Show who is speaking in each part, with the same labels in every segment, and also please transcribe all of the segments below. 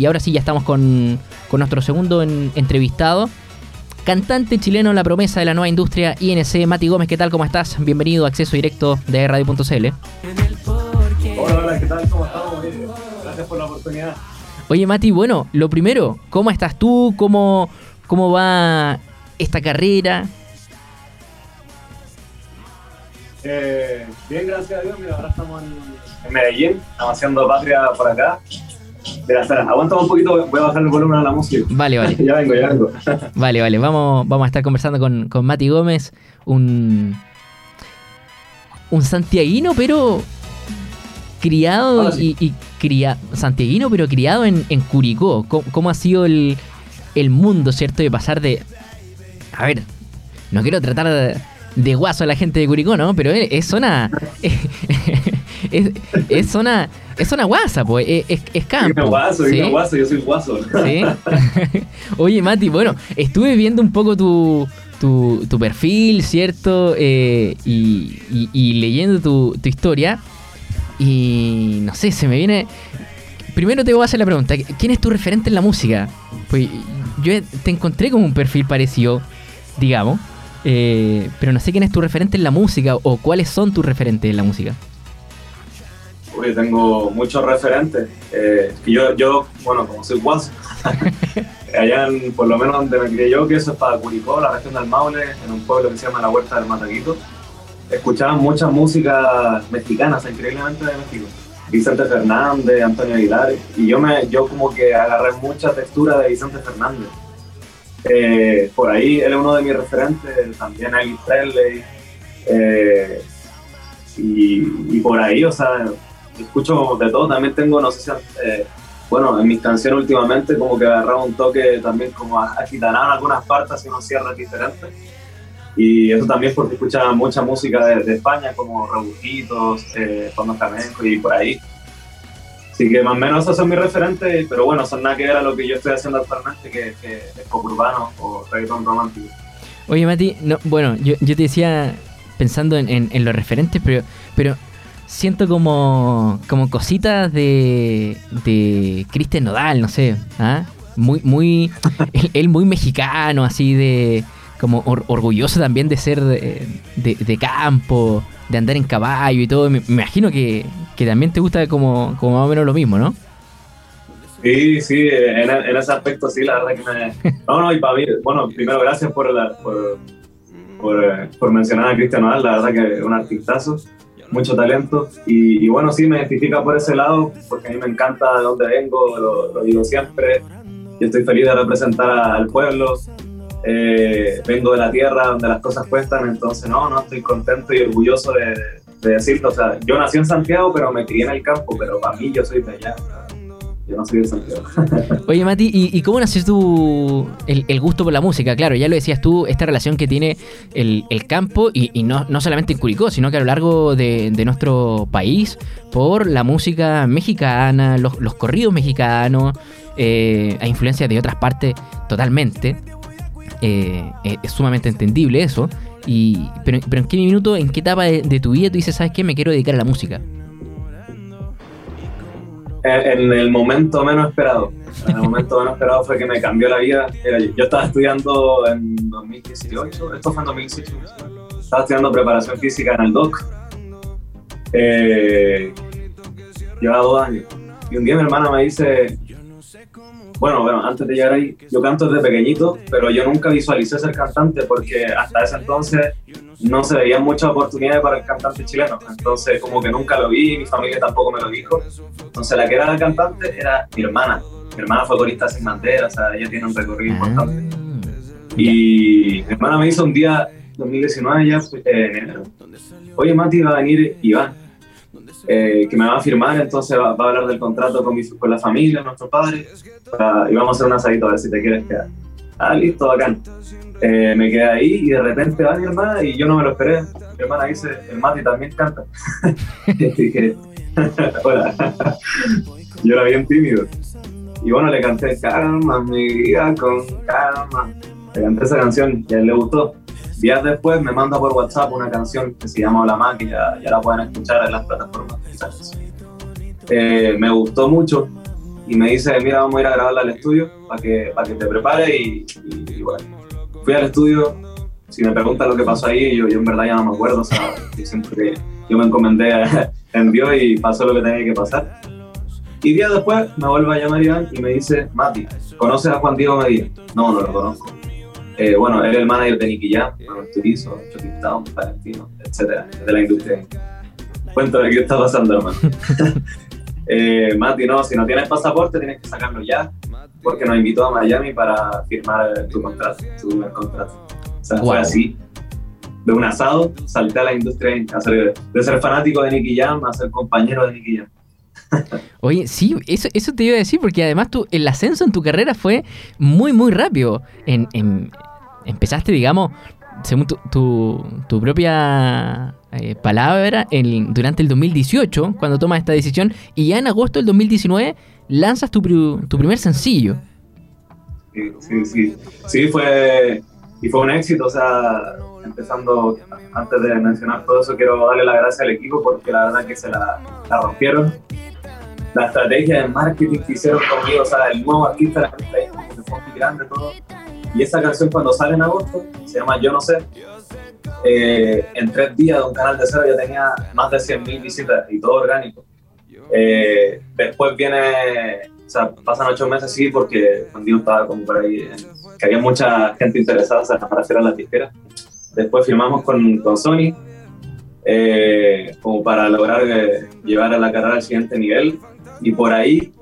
Speaker 1: Y ahora sí, ya estamos con, nuestro segundo entrevistado. Cantante chileno, la promesa de la nueva industria INC, Mati Gómez, ¿qué tal? ¿Cómo estás? Bienvenido a Acceso Directo de Radio.cl.
Speaker 2: Hola, hola, ¿qué tal? ¿Cómo estamos? Gracias por la oportunidad.
Speaker 1: Oye, Mati, bueno, lo primero, ¿cómo estás tú? ¿Cómo, cómo va esta carrera?
Speaker 2: Eh, bien, gracias a Dios. Mira, ahora estamos en Medellín, estamos haciendo patria por acá. Mira, espera, aguanta un poquito, voy a bajar el volumen a la música.
Speaker 1: Vale, vale.
Speaker 2: ya vengo, ya vengo.
Speaker 1: vale, vale. Vamos, vamos a estar conversando con, con Mati Gómez, un. un santiaguino, pero criado y, y criado. Santiaguino, pero criado en, en Curicó. ¿Cómo, ha sido el, el mundo, cierto? De pasar de. A ver, no quiero tratar de, de guaso a la gente de Curicó, ¿no? Pero es, es zona. es, es zona es una guasa, pues, es, es campo.
Speaker 2: Es guaso, ¿sí? es guaso, yo soy guaso.
Speaker 1: ¿Sí? Oye, Mati, bueno, estuve viendo un poco tu, tu, perfil, ¿cierto? Eh, y, leyendo tu, historia. Y no sé, se me viene. Primero te voy a hacer la pregunta: ¿quién es tu referente en la música? Pues yo te encontré como un perfil parecido, digamos. Eh, pero no sé quién es tu referente en la música o cuáles son tus referentes en la música.
Speaker 2: Uy, tengo muchos referentes. Eh, yo, yo, bueno, como soy guaso, allá en, por lo menos donde me crié yo, que eso es para Curicó, la región del Maule, en un pueblo que se llama La Huerta del Mataquito, escuchaba mucha música mexicana, increíblemente de México. Vicente Fernández, Antonio Aguilar, y yo, me, yo como que agarré mucha textura de Vicente Fernández. Eh, por ahí él es uno de mis referentes, también Elvis Presley, eh, y, y, por ahí, o sea, escucho de todo, también tengo, no sé si, eh, bueno, en mis canciones últimamente como que agarraba un toque también como agitanado en algunas partes y unos cierres diferentes. Y eso también porque escuchaba mucha música de, España, como Rebujitos, eh, Fondo Flamenco y por ahí. Así que más o menos esos son mis referentes, pero bueno, son nada que ver a lo que yo estoy haciendo actualmente, que, es pop urbano o reggaeton romántico.
Speaker 1: Oye, Mati, no, bueno, yo, yo te decía pensando en, en, en los referentes, pero, pero siento como, como cositas de, de Cristian Nodal, no sé, ¿ah? muy, muy, él, muy mexicano, así de, como orgulloso también de ser de, campo, de andar en caballo y todo. Me, imagino que, también te gusta como, como más o menos lo mismo, ¿no?
Speaker 2: Sí, sí, en, ese aspecto sí, la verdad que me... No, no, y para mí, bueno, primero gracias por, por, por, eh, por mencionar a Cristian Nodal, la verdad que es un artistazo mucho talento. Y, bueno, sí, me identifica por ese lado, porque a mí me encanta de dónde vengo, lo, digo siempre. Yo estoy feliz de representar al pueblo. Eh, vengo de la tierra donde las cosas cuestan, entonces no, no, estoy contento y orgulloso de, de decirlo. O sea, yo nací en Santiago, pero me crié en el campo, pero para mí yo soy de allá. Yo no soy de Santiago.
Speaker 1: Oye, Mati, ¿y, cómo nació tu el, gusto por la música? Claro, ya lo decías tú, esta relación que tiene el, campo, y, no, no, solamente en Curicó, sino que a lo largo de, nuestro país, por la música mexicana, los, corridos mexicanos, eh, a influencia de otras partes totalmente. Eh, es sumamente entendible eso. Y, pero, pero en qué minuto, en qué etapa de, de tu vida tú dices, ¿sabes qué? Me quiero dedicar a la música
Speaker 2: en el momento menos esperado. En el momento menos esperado fue que me cambió la vida. yo estaba estudiando en 2018, esto fue en 2018, estaba estudiando preparación física en el DOC. Eh, llevaba dos años. Y un día mi hermana me dice, bueno, bueno, antes de llegar ahí, yo canto desde pequeñito, pero yo nunca visualicé ser cantante porque hasta ese entonces no se veían muchas oportunidades para el cantante chileno. Entonces, como que nunca lo vi, mi familia tampoco me lo dijo. Entonces, la que era la cantante era mi hermana. Mi hermana fue corista sin bandera, o sea, ella tiene un recorrido ah. importante. Y mi hermana me hizo un día, 2019 ya, pues, en enero. Oye, Mati, va a venir Iván, eh, que me va a firmar, entonces va, a hablar del contrato con, mi, con la familia, nuestro padre, y vamos a hacer un asadito a ver si te quieres quedar. Ah, listo, bacán. Eh, me quedé ahí y de repente va mi hermana y yo no me lo esperé. Mi hermana dice, el Mati también canta. dije, hola. yo era bien tímido. Y bueno, le canté Calma, mi vida con calma. Le canté esa canción y a él le gustó. Días después me manda por WhatsApp una canción que se llama Hola Ma, que ya, la pueden escuchar en las plataformas. Eh, me gustó mucho y me dice, mira, vamos a ir a grabarla al estudio para que, para que te prepares y, bueno. Fui al estudio, si me preguntan lo que pasó ahí, yo, yo en verdad ya no me acuerdo, o sea, siempre yo me encomendé en Dios y pasó lo que tenía que pasar. Y días después me vuelve a llamar Iván y me dice, Mati, ¿conoces a Juan Diego Medina? No, no lo conozco. Eh, bueno, él es el manager de Nicky Jam, Manuel Turizo, Town, Valentino, etcétera, de la industria. Cuéntame qué está pasando, hermano. eh, Mati, no, si no tienes pasaporte tienes que sacarlo ya, porque nos invitó a Miami para firmar tu contrato, tu primer contrato. O sea, fue así. De un asado, salté a la industria de ser fanático de Nicky Jam a ser compañero de Nicky Jam.
Speaker 1: Oye, sí, eso, eso te iba a decir, porque además tu, el ascenso en tu carrera fue muy, muy rápido. En, empezaste, digamos, según tu, tu, propia eh, palabra, durante el 2018, cuando tomas esta decisión, y ya en agosto del 2019 lanzas tu, tu primer sencillo.
Speaker 2: Sí, sí, sí. Sí, fue, y fue un éxito, o sea, empezando, antes de mencionar todo eso, quiero darle la gracia al equipo porque la verdad que se la, la rompieron la estrategia de marketing que hicieron conmigo, o sea, el nuevo artista la que fue muy grande todo. Y esa canción cuando sale en agosto, se llama Yo No Sé, eh, en tres días de un canal de cero ya tenía más de 100.000 visitas y todo orgánico. Eh, después viene, o sea, pasan ocho meses sí, porque yo estaba como por ahí, que había mucha gente interesada para hacer a la disquera. Después firmamos con, con Sony, eh, como para lograr llevar a la carrera al siguiente nivel y por ahí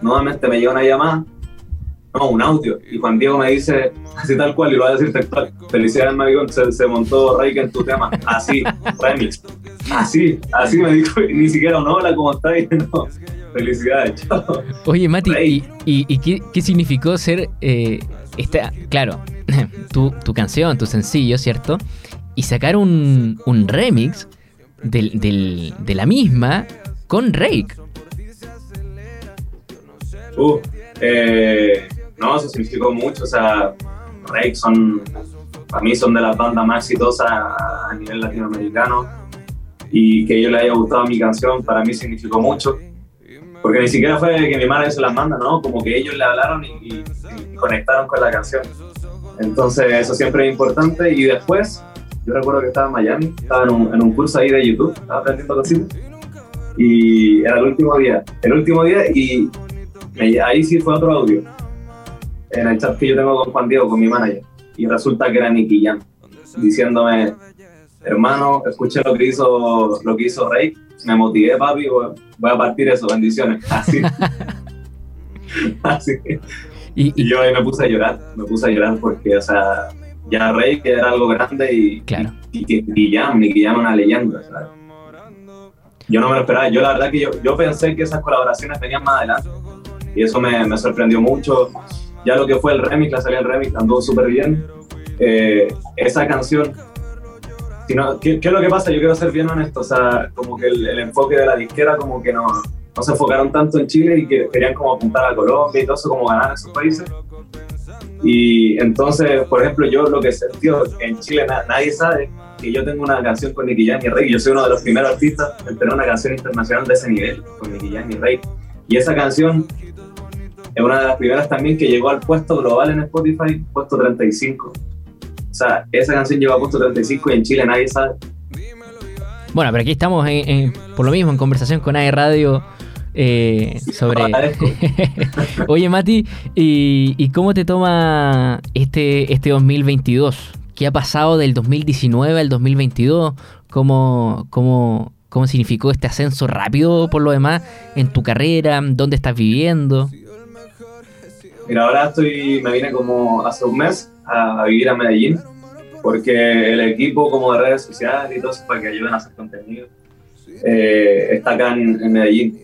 Speaker 2: nuevamente me llega una llamada, no, un audio, y Juan Diego me dice, así tal cual, y lo va a decir textual, felicidades Maricón, se, se montó Reik en tu tema, así, remix, así, así me dijo, ni siquiera un hola, ¿cómo estás? No, felicidades, chao.
Speaker 1: Oye, Mati, ¿y, y, qué, qué, significó ser, eh, esta, claro, tu, tu canción, tu sencillo, ¿cierto? Y sacar un, un remix del, del, de la misma con Rake.
Speaker 2: Uh, eh, no, eso significó mucho. O sea, Rake son, para mí son de las bandas más exitosas a nivel latinoamericano. Y que yo le haya gustado mi canción, para mí significó mucho. Porque ni siquiera fue que mi madre se las manda, ¿no? Como que ellos le hablaron y, conectaron con la canción. Entonces, eso siempre es importante. Y después, yo recuerdo que estaba en Miami, estaba en un, curso ahí de YouTube, estaba aprendiendo cositas. Y era el último día. El último día y ahí sí fue otro audio. En el chat que yo tengo con Juan Diego, con mi manager. Y resulta que era Nicky Jam, diciéndome, hermano, escuché lo que hizo, lo que hizo Rey, me motivé, papi, voy a partir eso, bendiciones. Así. Así. Y, yo ahí me puse a llorar, me puse a llorar porque, o sea, ya Rey, que era algo grande, y,
Speaker 1: claro.
Speaker 2: y, y, Nicky Jam, Nicky Jam una leyenda, Yo no me lo esperaba, yo la verdad que yo, yo pensé que esas colaboraciones venían más adelante y eso me, me, sorprendió mucho. Ya lo que fue el remix, la salida del remix, anduvo súper bien. Eh, esa canción, si ¿qué, ¿qué, es lo que pasa? Yo quiero ser bien honesto, o sea, como que el, enfoque de la disquera como que no, no se enfocaron tanto en Chile y que querían como apuntar a Colombia y todo eso, como ganar esos países. Y entonces, por ejemplo, yo lo que sentí en Chile nadie sabe que yo tengo una canción con Nicky Jam y Rey. Yo soy uno de los primeros artistas en tener una canción internacional de ese nivel, con Nicky Jam y Rey. Y esa canción es una de las primeras también que llegó al puesto global en Spotify, puesto 35. O sea, esa canción llegó a puesto 35 y en Chile nadie sabe.
Speaker 1: Bueno, pero aquí estamos por lo mismo en conversación con AE Radio eh, sobre... Oye, Mati, ¿y, cómo te toma este, este 2022? ¿Qué ha pasado del 2019 al 2022? ¿Cómo, cómo, ¿Cómo significó este ascenso rápido por lo demás en tu carrera? ¿Dónde estás viviendo?
Speaker 2: Mira, ahora estoy, me vine como hace un mes a, vivir a Medellín, porque el equipo como de redes sociales y todo eso para que ayuden a hacer contenido eh, está acá en, Medellín.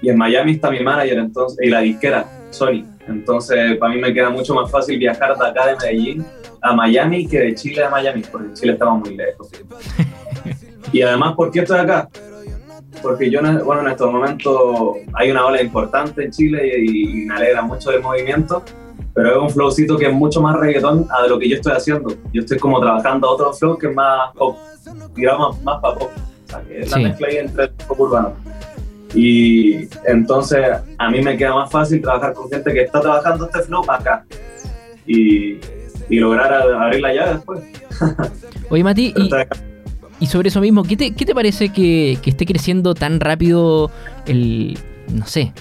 Speaker 2: Y en Miami está mi manager entonces, y la disquera, Sony. Entonces, para mí me queda mucho más fácil viajar de acá de Medellín a Miami que de Chile a Miami, porque en Chile estamos muy lejos. y además, ¿por qué estoy acá? Porque yo, bueno, en estos momentos hay una ola importante en Chile y, me alegra mucho el movimiento, pero es un flowcito que es mucho más reggaetón a de lo que yo estoy haciendo. Yo estoy como trabajando otro flow que es más pop, digamos, más para pop. O sea, que es la mezcla ahí entre el pop urbano. Y entonces a mí me queda más fácil trabajar con gente que está trabajando este flow acá y, y lograr abrir la llave después.
Speaker 1: Oye, Mati, y, sobre eso mismo, ¿qué te, parece que, esté creciendo tan rápido el, no sé,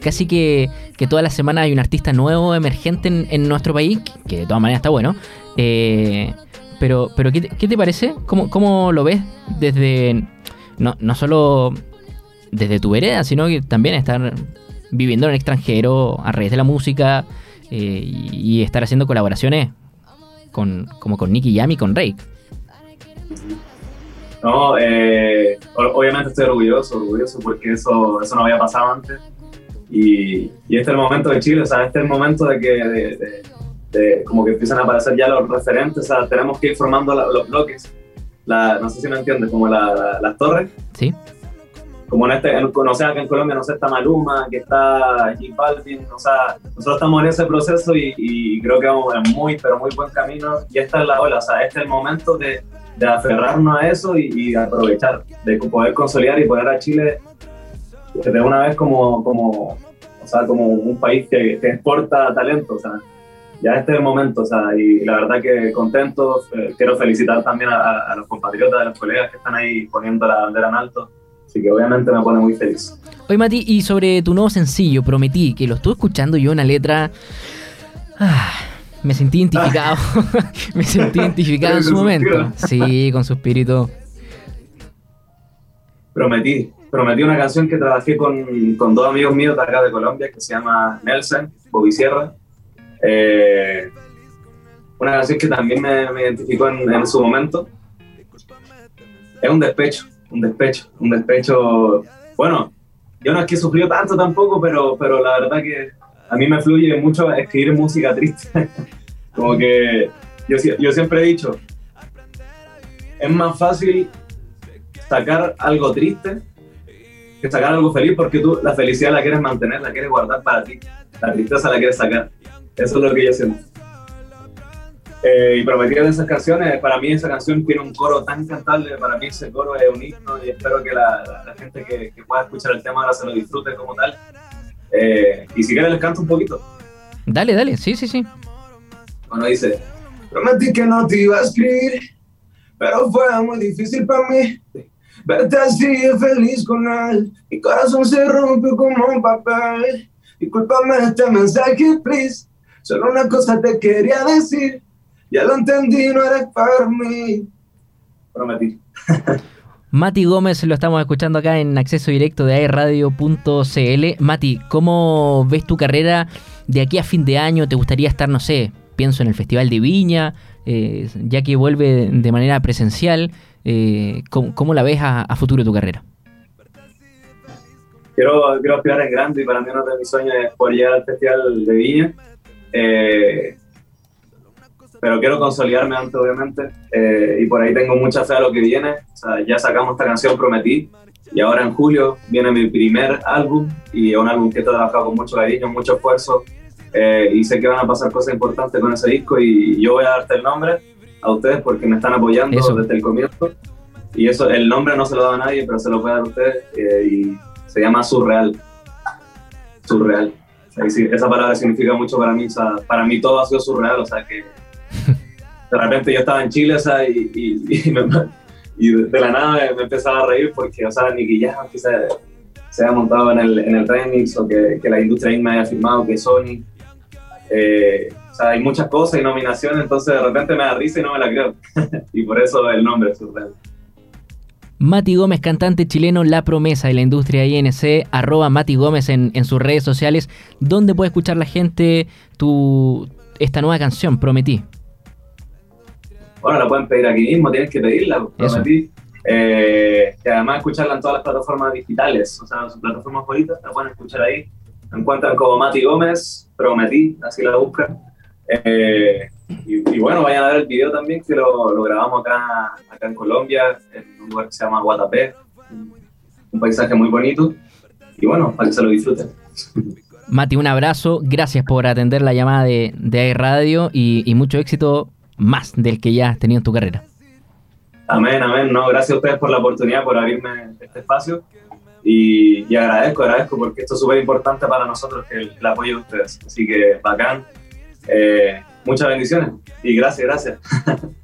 Speaker 1: casi que, que toda la semana hay un artista nuevo, emergente en, nuestro país, que de todas maneras está bueno. Eh, pero, pero ¿qué, te, ¿qué te parece? ¿Cómo, ¿Cómo, lo ves desde, no, no solo desde tu vereda, sino que también estar viviendo en el extranjero a raíz de la música eh, y, estar haciendo colaboraciones con, como con Nicky Yam y con Rake?
Speaker 2: No, eh, obviamente estoy orgulloso, orgulloso porque eso, eso no había pasado antes. Y, y, este es el momento de Chile, o sea, este es el momento de que de, de, como que empiezan a aparecer ya los referentes, o sea, tenemos que ir formando los bloques. La, no sé si me entiendes, como la, las torres.
Speaker 1: Sí.
Speaker 2: Como en este, en, no sé, acá en Colombia, no sé, está Maluma, que está J Balvin, o sea, nosotros estamos en ese proceso y, y, creo que vamos en muy, pero muy buen camino. Y esta es la ola, o sea, este es el momento de, de aferrarnos a eso y, y, aprovechar, de poder consolidar y poner a Chile de una vez como, como, o sea, como un país que, que exporta talento, o sea, ya este es el momento, o sea, y la verdad que contento, eh, quiero felicitar también a, a, los compatriotas, a los colegas que están ahí poniendo la bandera en alto, así que obviamente me pone muy feliz.
Speaker 1: Oye Mati, y sobre tu nuevo sencillo, prometí, que lo estuve escuchando yo una letra... Ah, me sentí identificado, me sentí identificado en su momento. Sí, con su espíritu.
Speaker 2: Prometí, prometí una canción que trabajé con, con dos amigos míos de acá de Colombia, que se llama Nelson, Bobby Sierra, eh, una canción que también me, me identificó en, en, su momento. Es un despecho, un despecho, un despecho. Bueno, yo no es que sufrió tanto tampoco, pero, pero la verdad que a mí me fluye mucho escribir música triste. Como que yo, yo siempre he dicho, es más fácil sacar algo triste que sacar algo feliz porque tú la felicidad la quieres mantener, la quieres guardar para ti. La tristeza la quieres sacar. Eso es lo que yo siento. Eh, y prometieron esas canciones, para mí esa canción tiene un coro tan cantable, para mí ese coro es un himno y espero que la, la, gente que, que, pueda escuchar el tema ahora se lo disfrute como tal. Eh, y si quieren les canto un poquito.
Speaker 1: Dale, dale, sí, sí, sí.
Speaker 2: Bueno, dice, prometí que no te iba a escribir, pero fue muy difícil para mí. Verte así feliz con él, mi corazón se rompió como un papel. Discúlpame este mensaje, please. Solo una cosa te quería decir. Ya lo entendí, no eres para mí. Prometí.
Speaker 1: Mati Gómez lo estamos escuchando acá en acceso directo de airradio.cl. Mati, ¿cómo ves tu carrera de aquí a fin de año? ¿Te gustaría estar, no sé, pienso en el Festival de Viña, eh, ya que vuelve de manera presencial? Eh, ¿cómo, ¿cómo, la ves a, a futuro tu carrera?
Speaker 2: quiero, quiero en grande y para mí uno de mis sueños es poder llegar al Festival de Viña. Eh, pero quiero consolidarme antes, obviamente, eh, y por ahí tengo mucha fe a lo que viene. O sea, ya sacamos esta canción Prometí, y ahora en julio viene mi primer álbum, y es un álbum que he trabajado con mucho cariño, mucho esfuerzo, eh, y sé que van a pasar cosas importantes con ese disco, y yo voy a darte el nombre a ustedes porque me están apoyando eso. desde el comienzo. Y eso, el nombre no se lo da a nadie, pero se lo voy a dar a ustedes, eh, y se llama surreal. Surreal. O sea, esa palabra significa mucho para mí. O sea, para mí todo ha sido surreal. O sea, que de repente yo estaba en Chile o sea, y, de, la nada me, empezaba a reír porque, o sea, Nicky Jam que se, se había montado en el, en el remix o que, que la industria me haya firmado, que Sony. Eh, o sea, hay muchas cosas y nominaciones, entonces de repente me da risa y no me la creo. y por eso el nombre es surreal.
Speaker 1: Mati Gómez, cantante chileno, La Promesa de la industria INC, arroba Mati Gómez en, en sus redes sociales, donde puede escuchar la gente tu, esta nueva canción, Prometí.
Speaker 2: Bueno, la pueden pedir aquí mismo, tienes que pedirla, Prometí. Eh, que además escucharla en todas las plataformas digitales, o sea, sus plataformas favoritas, la pueden escuchar ahí. Me encuentran como Mati Gómez, Prometí, así la buscan. Eh, y, y, bueno, vayan a ver el video también, que lo, lo, grabamos acá, acá en Colombia, en un lugar que se llama Guatapé, un paisaje muy bonito. Y bueno, para que se lo disfruten.
Speaker 1: Mati, un abrazo, gracias por atender la llamada de, de Radio y, y, mucho éxito más del que ya has tenido en tu carrera.
Speaker 2: Amén, amén. No, gracias a ustedes por la oportunidad, por abrirme este espacio. y, agradezco, agradezco porque esto es súper importante para nosotros, que el, apoyo de ustedes. Así que bacán. Eh, muchas bendiciones y gracias, gracias.